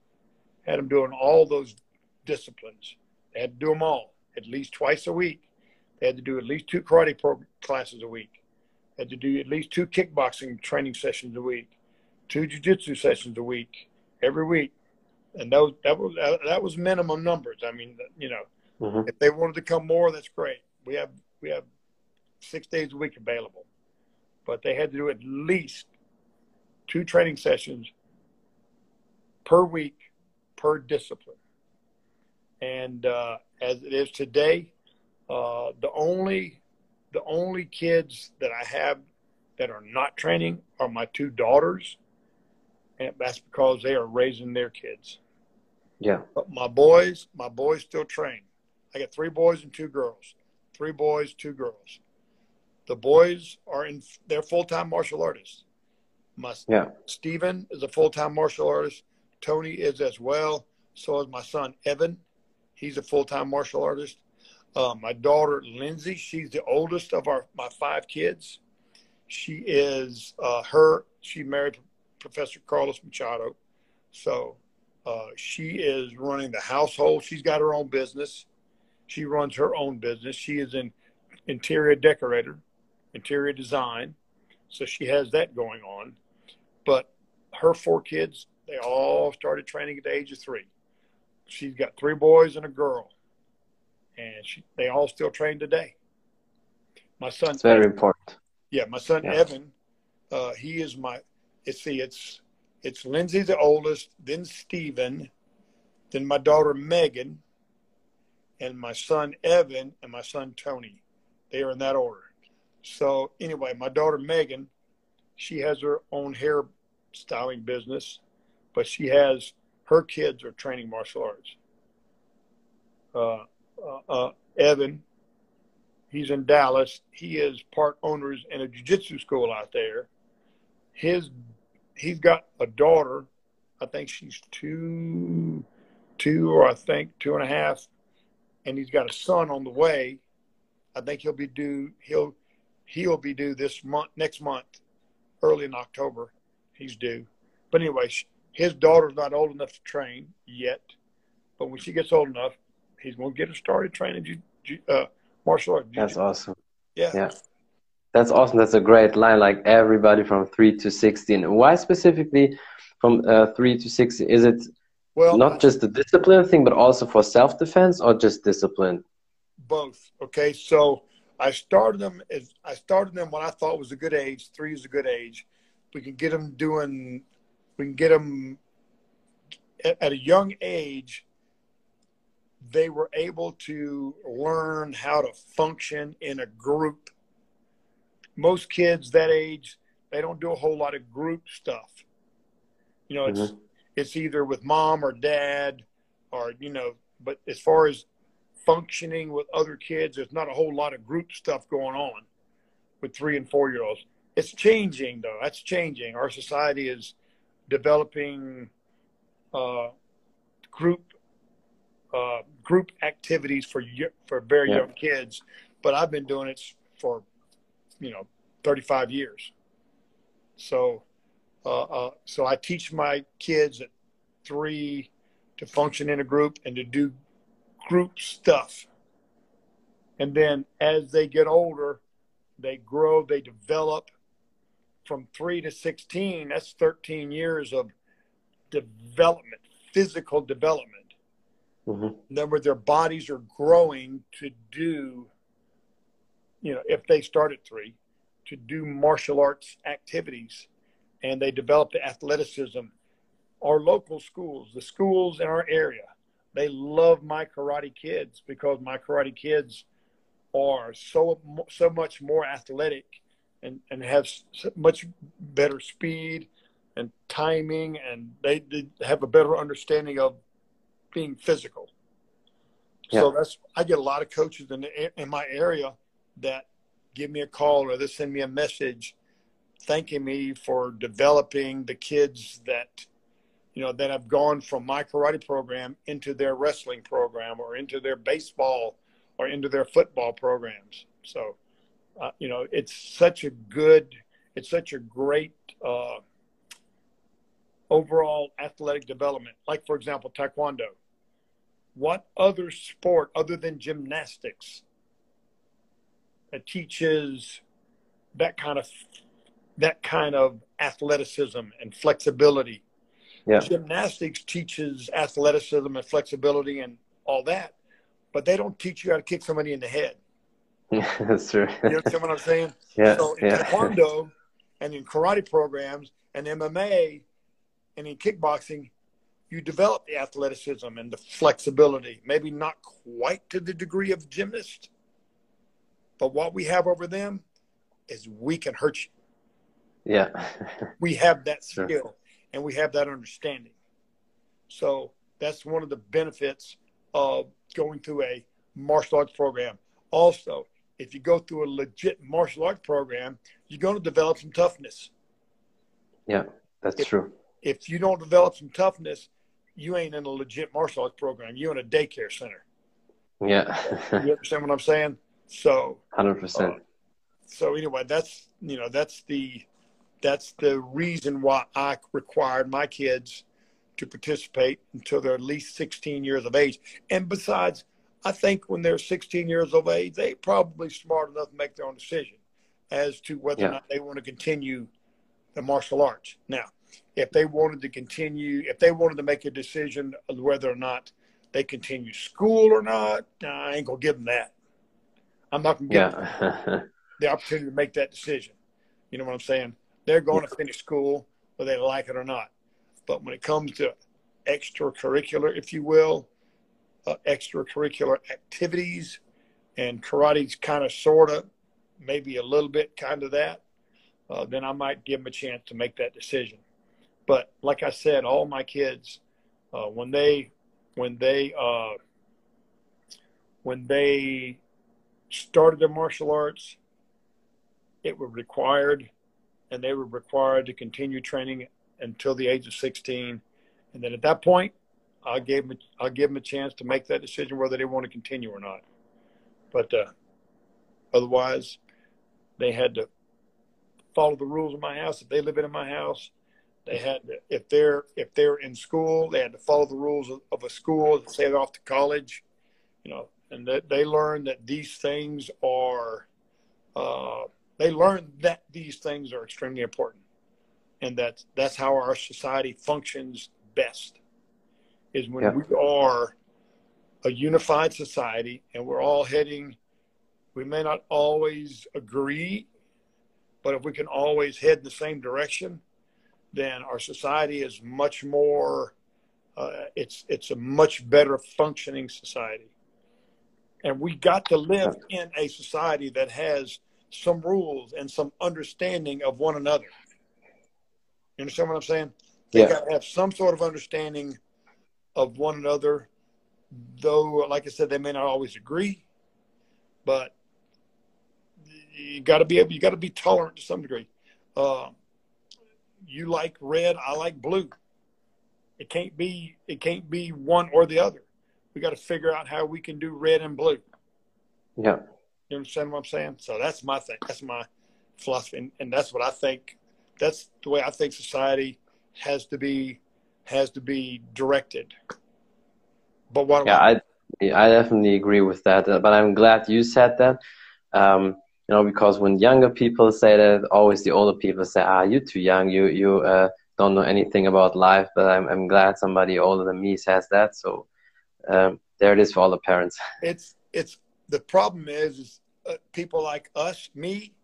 had them doing all those disciplines. They had to do them all at least twice a week. They had to do at least two karate pro- classes a week had to do at least two kickboxing training sessions a week, two jujitsu sessions a week, every week, and that was that was that was minimum numbers. I mean, you know, mm-hmm. if they wanted to come more, that's great. We have we have six days a week available, but they had to do at least two training sessions per week per discipline. And uh, as it is today, uh, the only the only kids that I have that are not training are my two daughters, and that's because they are raising their kids. Yeah. But my boys, my boys still train. I got three boys and two girls. Three boys, two girls. The boys are in they're full time martial artists. My yeah. Stephen is a full time martial artist. Tony is as well. So is my son Evan. He's a full time martial artist. Uh, my daughter Lindsay, she's the oldest of our my five kids. She is uh, her. She married Professor Carlos Machado, so uh, she is running the household. She's got her own business. She runs her own business. She is an interior decorator, interior design, so she has that going on. But her four kids, they all started training at the age of three. She's got three boys and a girl and she, they all still train today. My son. It's very important. Yeah, my son yeah. Evan. Uh, he is my. It's see, it's it's Lindsay the oldest, then Stephen, then my daughter Megan, and my son Evan and my son Tony. They are in that order. So anyway, my daughter Megan, she has her own hair styling business, but she has her kids are training martial arts. Uh, uh, uh, Evan. He's in Dallas. He is part owners in a jiu-jitsu school out there. His he's got a daughter. I think she's two, two or I think two and a half, and he's got a son on the way. I think he'll be due. He'll he'll be due this month, next month, early in October. He's due. But anyway, his daughter's not old enough to train yet. But when she gets old enough, he's going to get her started training uh, martial arts. That's awesome. Yeah. Yeah. That's awesome. That's a great line. Like everybody from three to sixteen. Why specifically from uh, three to sixteen? Is it well not just the discipline thing, but also for self defense, or just discipline? Both. Okay. So I started them. As, I started them when I thought was a good age. Three is a good age. We can get them doing. We can get them at, at a young age they were able to learn how to function in a group. Most kids that age, they don't do a whole lot of group stuff. You know, it's mm-hmm. it's either with mom or dad or you know, but as far as functioning with other kids, there's not a whole lot of group stuff going on with 3 and 4 year olds. It's changing though. That's changing. Our society is developing uh, group uh, group activities for for very yeah. young kids, but I've been doing it for you know 35 years. So, uh, uh, so I teach my kids at three to function in a group and to do group stuff. And then as they get older, they grow, they develop. From three to 16, that's 13 years of development, physical development. Mm-hmm. Where their bodies are growing to do, you know, if they start at three, to do martial arts activities and they develop the athleticism. Our local schools, the schools in our area, they love my karate kids because my karate kids are so so much more athletic and and have much better speed and timing and they, they have a better understanding of being physical. Yeah. So that's I get a lot of coaches in the, in my area that give me a call or they send me a message thanking me for developing the kids that you know that have gone from my karate program into their wrestling program or into their baseball or into their football programs. So uh, you know it's such a good it's such a great uh, overall athletic development. Like for example, taekwondo what other sport other than gymnastics that teaches that kind of that kind of athleticism and flexibility yeah. gymnastics teaches athleticism and flexibility and all that but they don't teach you how to kick somebody in the head yeah, that's true you understand what i'm saying yeah, so in yeah. taekwondo and in karate programs and mma and in kickboxing you develop the athleticism and the flexibility, maybe not quite to the degree of gymnast, but what we have over them is we can hurt you. Yeah. we have that skill sure. and we have that understanding. So that's one of the benefits of going through a martial arts program. Also, if you go through a legit martial arts program, you're going to develop some toughness. Yeah, that's if, true. If you don't develop some toughness, you ain't in a legit martial arts program. You're in a daycare center. Yeah. you understand what I'm saying? So. Hundred uh, percent. So anyway, that's you know that's the that's the reason why I required my kids to participate until they're at least 16 years of age. And besides, I think when they're 16 years of age, they probably smart enough to make their own decision as to whether yeah. or not they want to continue the martial arts. Now, if they wanted to continue, if they wanted to make a decision of whether or not they continue school or not, I ain't gonna give them that. I'm not gonna give yeah. them the opportunity to make that decision. You know what I'm saying? They're going to finish school whether they like it or not. But when it comes to extracurricular, if you will, uh, extracurricular activities, and karate's kind of, sort of, maybe a little bit kind of that, uh, then I might give them a chance to make that decision. But like I said, all my kids, uh, when they when they uh, when they started their martial arts, it was required, and they were required to continue training until the age of 16. And then at that point, I gave them I give them a chance to make that decision whether they want to continue or not. But uh, otherwise, they had to follow the rules of my house. If they live in my house, they had to, if they're if they're in school, they had to follow the rules of, of a school. Say they're off to college, you know, and that they learn that these things are. Uh, they learn that these things are extremely important, and that that's how our society functions best. Is when yeah. we are a unified society and we're all heading. We may not always agree, but if we can always head in the same direction, then our society is much more uh, it's it's a much better functioning society. And we got to live in a society that has some rules and some understanding of one another. You understand what i'm saying? They yeah. got to have some sort of understanding of one another though like i said they may not always agree but you got to be able you got to be tolerant to some degree. Uh, you like red, I like blue. It can't be it can't be one or the other. We got to figure out how we can do red and blue. Yeah. You understand what I'm saying? So that's my thing. That's my philosophy, and, and that's what I think that's the way I think society has to be has to be directed. But what yeah, I I definitely agree with that. But I'm glad you said that. Um, you know, because when younger people say that, always the older people say, "Ah, you're too young. You you uh, don't know anything about life." But I'm I'm glad somebody older than me says that. So um, there it is for all the parents. It's it's the problem is, is uh, people like us, me,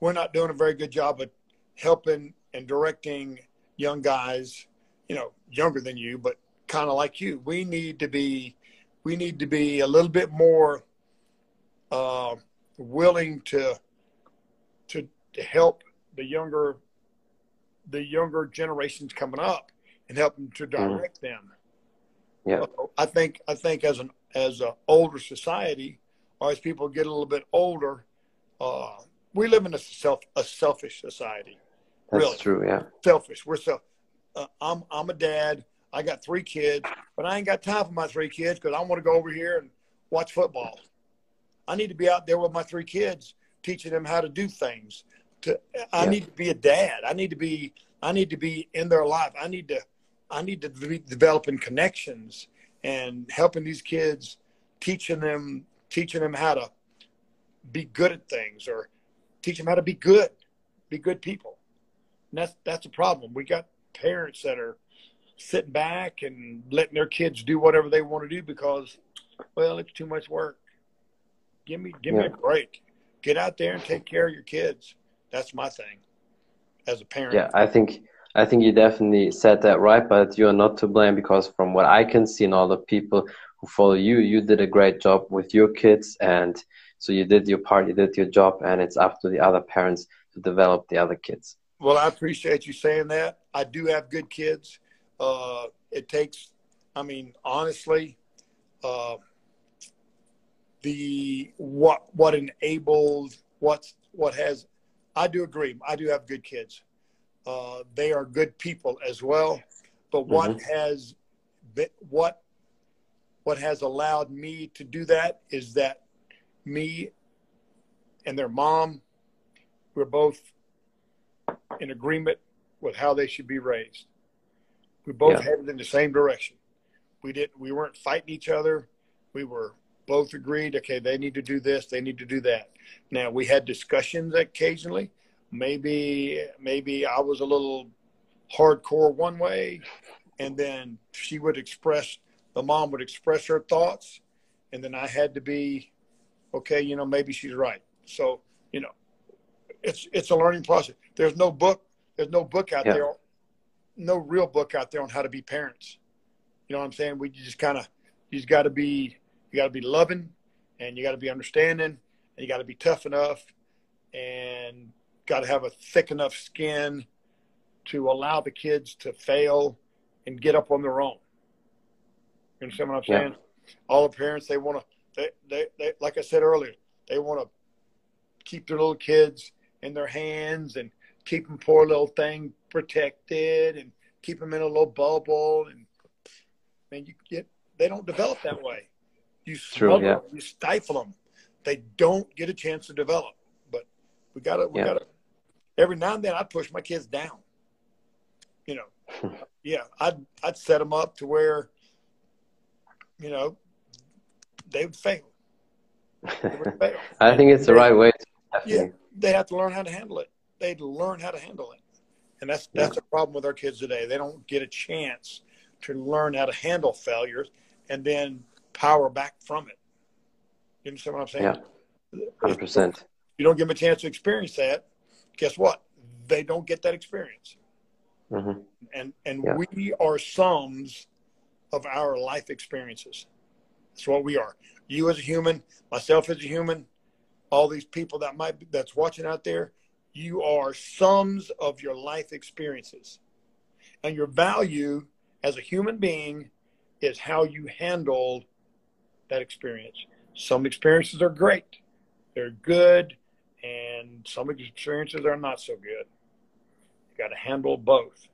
we're not doing a very good job of helping and directing young guys, you know, younger than you, but kind of like you. We need to be we need to be a little bit more uh, willing to to help the younger the younger generations coming up and help them to mm-hmm. direct mm. them. Yeah, uh, I think I think as an as an older society, or as people get a little bit older, uh, we live in a self a selfish society. That's really. true. Yeah, selfish. We're self. Uh, I'm I'm a dad. I got three kids, but I ain't got time for my three kids because I want to go over here and watch football. I need to be out there with my three kids, teaching them how to do things. To I yeah. need to be a dad. I need to be I need to be in their life. I need to I need to be developing connections and helping these kids, teaching them teaching them how to be good at things or teach them how to be good, be good people. And that's that's a problem. We got parents that are sitting back and letting their kids do whatever they want to do because, well, it's too much work. Give me give yeah. me a break. Get out there and take care of your kids. That's my thing as a parent. Yeah, I think I think you definitely said that right, but you are not to blame because from what I can see and all the people who follow you, you did a great job with your kids and so you did your part, you did your job and it's up to the other parents to develop the other kids. Well, I appreciate you saying that. I do have good kids. Uh, it takes, I mean, honestly, uh, the what what enables what's what has I do agree. I do have good kids. Uh, they are good people as well. But what mm-hmm. has what what has allowed me to do that is that me and their mom we're both in agreement with how they should be raised. We both yeah. headed in the same direction. We didn't we weren't fighting each other. We were both agreed, okay, they need to do this, they need to do that. Now we had discussions occasionally. Maybe maybe I was a little hardcore one way, and then she would express the mom would express her thoughts, and then I had to be, okay, you know, maybe she's right. So you know, it's it's a learning process. There's no book. There's no book out yeah. there. No real book out there on how to be parents. You know what I'm saying? We just kind of you just got to be you got to be loving and you got to be understanding and you got to be tough enough and got to have a thick enough skin to allow the kids to fail and get up on their own. You understand what I'm saying? Yeah. All the parents they want to they, they, they like I said earlier, they want to keep their little kids in their hands and keep them poor little thing protected and keep them in a little bubble and man you get they don't develop that way you True, yeah. them, you stifle them. They don't get a chance to develop. But we got to, we yeah. got to. Every now and then, I push my kids down. You know, yeah, I'd I'd set them up to where, you know, they would fail. They would fail. I think it's the right way. yeah, they have to learn how to handle it. They'd learn how to handle it, and that's that's yeah. a problem with our kids today. They don't get a chance to learn how to handle failures, and then power back from it. You understand what I'm saying? Yeah, hundred percent. You don't give them a chance to experience that. Guess what? They don't get that experience. Mm-hmm. And and yeah. we are sums of our life experiences. That's what we are. You as a human, myself as a human, all these people that might be, that's watching out there, you are sums of your life experiences. And your value as a human being is how you handle that experience. Some experiences are great, they're good, and some experiences are not so good. You got to handle both.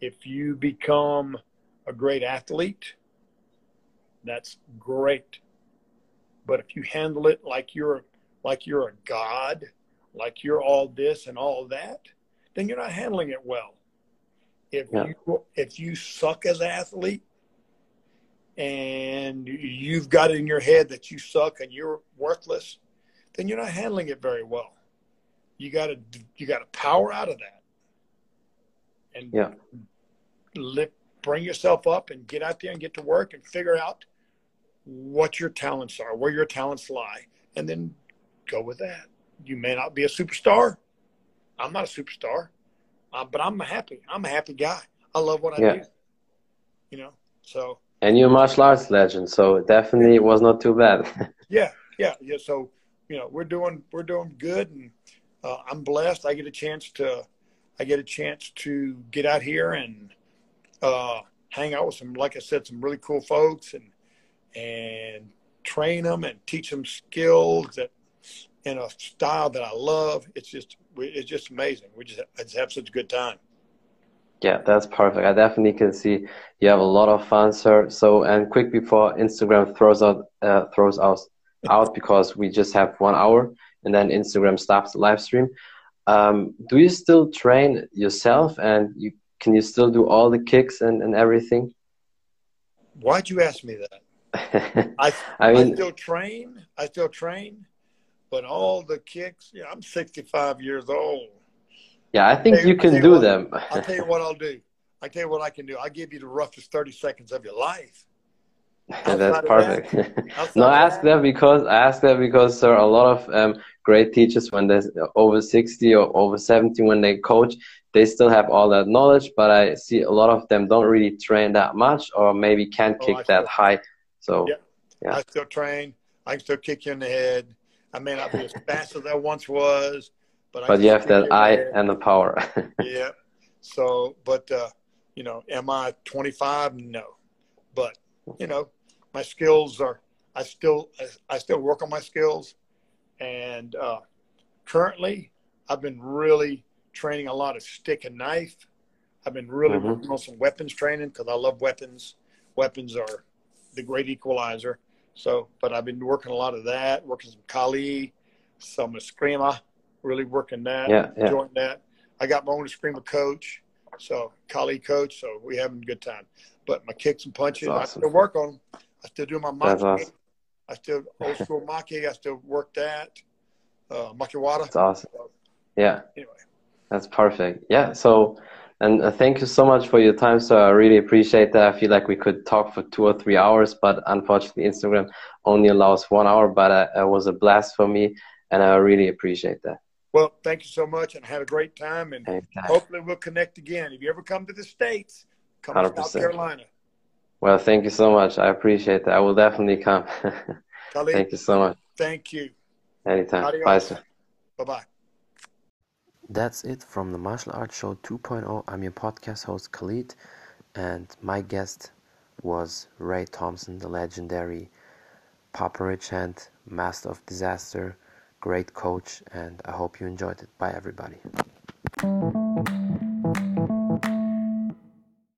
If you become a great athlete, that's great. But if you handle it like you're like you're a god, like you're all this and all that, then you're not handling it well. If Yeah. you if you suck as an athlete and you've got it in your head that you suck and you're worthless, then you're not handling it very well. You got to you got to power out of that and Yeah. lift, bring yourself up and get out there and get to work and figure out what your talents are, where your talents lie, and then go with that. You may not be a superstar. I'm not a superstar, uh, but I'm happy. I'm a happy guy. I love what I Yeah. do. You know, so And you're a martial arts legend, so definitely it was not too bad. yeah, yeah, yeah. So you know, we're doing we're doing good, and uh, I'm blessed. I get a chance to I get a chance to get out here and uh, hang out with some, like I said, some really cool folks, and and train them and teach them skills that in a style that I love. It's just it's just amazing. We just I just have such a good time. Yeah, that's perfect. I definitely can see you have a lot of fun, sir. So, and quick before Instagram throws out uh, throws us out because we just have one hour, and then Instagram stops the live stream. Um, do you still train yourself, and you can you still do all the kicks and, and everything? Why'd you ask me that? I I I still train. I still train, but all the kicks. Yeah, I'm 65 years old. Yeah, I think Hey, you can you do what, them. I'll tell you what I'll do. I tell you what I can do. I'll give you the roughest 30 seconds of your life. That's Outside perfect. Outside no, I ask that because I ask that because sir, a lot of um, great teachers when they're over 60 or over 70 when they coach, they still have all that knowledge, but I see a lot of them don't really train that much or maybe can't Oh, kick I that high. So Yeah. Yeah. I still train. I can still kick you in the head. I may not be as fast as I once was, but but you have that eye and the power. Yeah. So, but uh, you know, am I 25? No. But you know, my skills are. I still I still work on my skills, and uh, currently I've been really training a lot of stick and knife. I've been really Mhm. working on some weapons training because I love weapons. Weapons are the great equalizer. So, but I've been working a lot of that, working some Kali, some Eskrima, really working that, Yeah, yeah. enjoying that. I got my own Eskrima coach, so Kali coach, so we having a good time. But my kicks and punches, That's I still work on them. I still do my maki. awesome. I still old school maki. I still work that. Uh, makiwara. That's awesome. Yeah. Anyway, That's perfect. Yeah. So, and uh, thank you so much for your time. So I really appreciate that. I feel like we could talk for two or three hours, but unfortunately, Instagram only allows one hour. But uh, it was a blast for me, and I really appreciate that. Well, thank you so much, and have a great time. And Anytime. hopefully, we'll connect again. If you ever come to the states, come to South Carolina. Well, thank you so much. I appreciate that. I will definitely come. Kali, thank you so much. thank you. Anytime. Adios. Bye, sir. Bye bye. That's it from the Martial Arts Show 2.0. I'm your podcast host Khalid, and my guest was Ray Thompson, the legendary Papa Ridgehand, Master of Disaster, great coach, and I hope you enjoyed it. Bye, everybody.